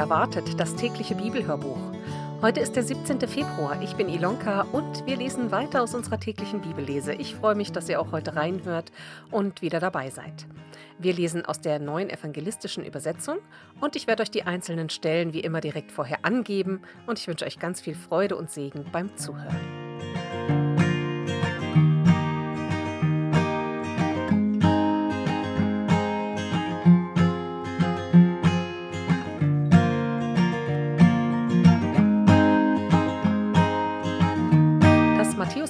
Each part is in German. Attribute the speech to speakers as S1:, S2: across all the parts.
S1: Erwartet, das tägliche Bibelhörbuch. Heute ist der 17. Februar. Ich bin Ilonka und wir lesen weiter aus unserer täglichen Bibellese. Ich freue mich, dass ihr auch heute reinhört und wieder dabei seid. Wir lesen aus der neuen evangelistischen Übersetzung und ich werde euch die einzelnen Stellen wie immer direkt vorher angeben und ich wünsche euch ganz viel Freude und Segen beim Zuhören.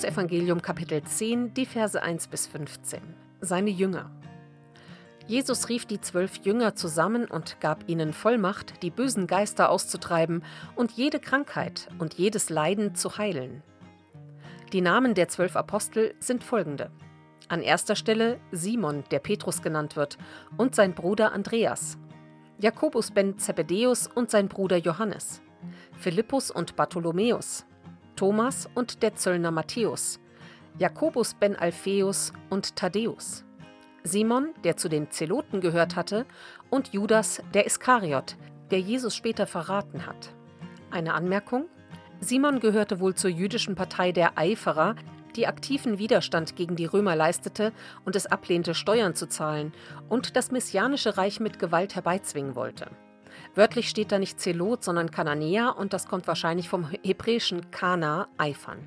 S1: Evangelium Kapitel 10, die Verse 1 bis 15. Seine Jünger. Jesus rief die zwölf Jünger zusammen und gab ihnen Vollmacht, die bösen Geister auszutreiben und jede Krankheit und jedes Leiden zu heilen. Die Namen der zwölf Apostel sind folgende. An erster Stelle Simon, der Petrus genannt wird, und sein Bruder Andreas. Jakobus ben Zebedeus und sein Bruder Johannes. Philippus und Bartholomäus. Thomas und der Zöllner Matthäus, Jakobus ben Alpheus und Thaddäus, Simon, der zu den Zeloten gehört hatte, und Judas, der Iskariot, der Jesus später verraten hat. Eine Anmerkung? Simon gehörte wohl zur jüdischen Partei der Eiferer, die aktiven Widerstand gegen die Römer leistete und es ablehnte, Steuern zu zahlen und das messianische Reich mit Gewalt herbeizwingen wollte. Wörtlich steht da nicht Zelot, sondern Kananäer und das kommt wahrscheinlich vom hebräischen Kana, Eifern.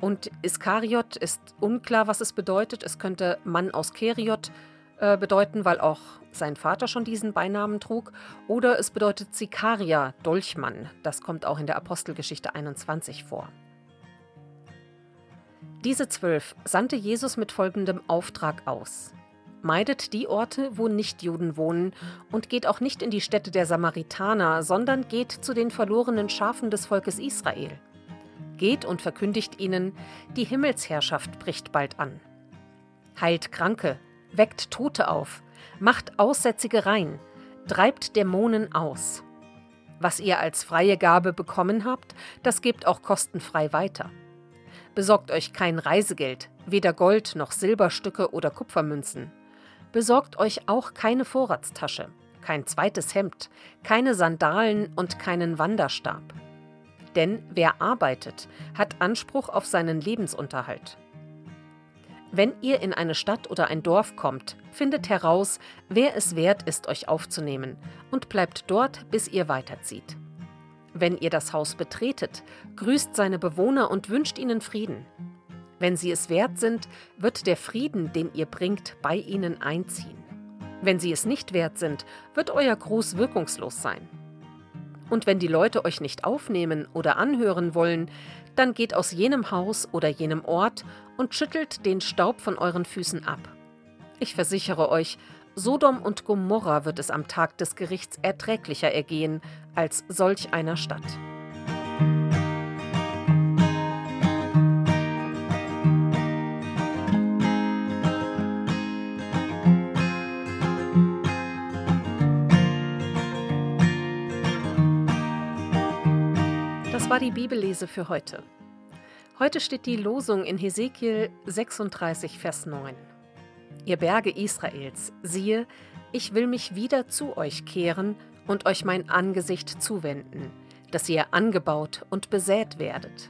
S1: Und Iskariot ist unklar, was es bedeutet. Es könnte Mann aus Keriot äh, bedeuten, weil auch sein Vater schon diesen Beinamen trug. Oder es bedeutet Sikaria, Dolchmann. Das kommt auch in der Apostelgeschichte 21 vor. Diese zwölf sandte Jesus mit folgendem Auftrag aus. Meidet die Orte, wo Nichtjuden wohnen, und geht auch nicht in die Städte der Samaritaner, sondern geht zu den verlorenen Schafen des Volkes Israel. Geht und verkündigt ihnen, die Himmelsherrschaft bricht bald an. Heilt Kranke, weckt Tote auf, macht Aussätzige rein, treibt Dämonen aus. Was ihr als freie Gabe bekommen habt, das gebt auch kostenfrei weiter. Besorgt euch kein Reisegeld, weder Gold noch Silberstücke oder Kupfermünzen Besorgt euch auch keine Vorratstasche, kein zweites Hemd, keine Sandalen und keinen Wanderstab. Denn wer arbeitet, hat Anspruch auf seinen Lebensunterhalt. Wenn ihr in eine Stadt oder ein Dorf kommt, findet heraus, wer es wert ist, euch aufzunehmen, und bleibt dort, bis ihr weiterzieht. Wenn ihr das Haus betretet, grüßt seine Bewohner und wünscht ihnen Frieden. Wenn sie es wert sind, wird der Frieden, den ihr bringt, bei ihnen einziehen. Wenn sie es nicht wert sind, wird euer Gruß wirkungslos sein. Und wenn die Leute euch nicht aufnehmen oder anhören wollen, dann geht aus jenem Haus oder jenem Ort und schüttelt den Staub von euren Füßen ab. Ich versichere euch, Sodom und Gomorra wird es am Tag des Gerichts erträglicher ergehen als solch einer Stadt. War die Bibellese für heute. Heute steht die Losung in Hesekiel 36, Vers 9. Ihr Berge Israels, siehe, ich will mich wieder zu euch kehren und euch mein Angesicht zuwenden, dass ihr angebaut und besät werdet.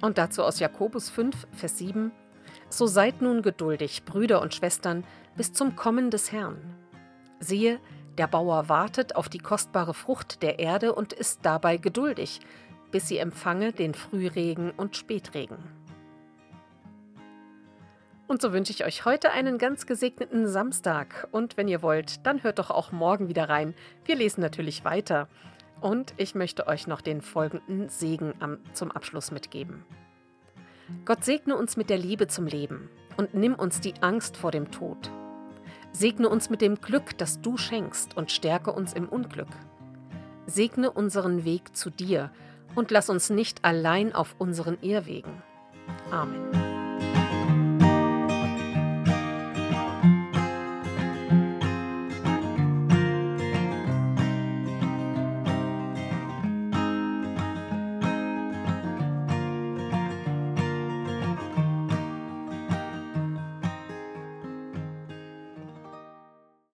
S1: Und dazu aus Jakobus 5, Vers 7. So seid nun geduldig, Brüder und Schwestern, bis zum Kommen des Herrn. Siehe, der Bauer wartet auf die kostbare Frucht der Erde und ist dabei geduldig, bis sie empfange den Frühregen und Spätregen. Und so wünsche ich euch heute einen ganz gesegneten Samstag. Und wenn ihr wollt, dann hört doch auch morgen wieder rein. Wir lesen natürlich weiter. Und ich möchte euch noch den folgenden Segen am, zum Abschluss mitgeben. Gott segne uns mit der Liebe zum Leben und nimm uns die Angst vor dem Tod. Segne uns mit dem Glück, das du schenkst, und stärke uns im Unglück. Segne unseren Weg zu dir und lass uns nicht allein auf unseren Irrwegen. Amen.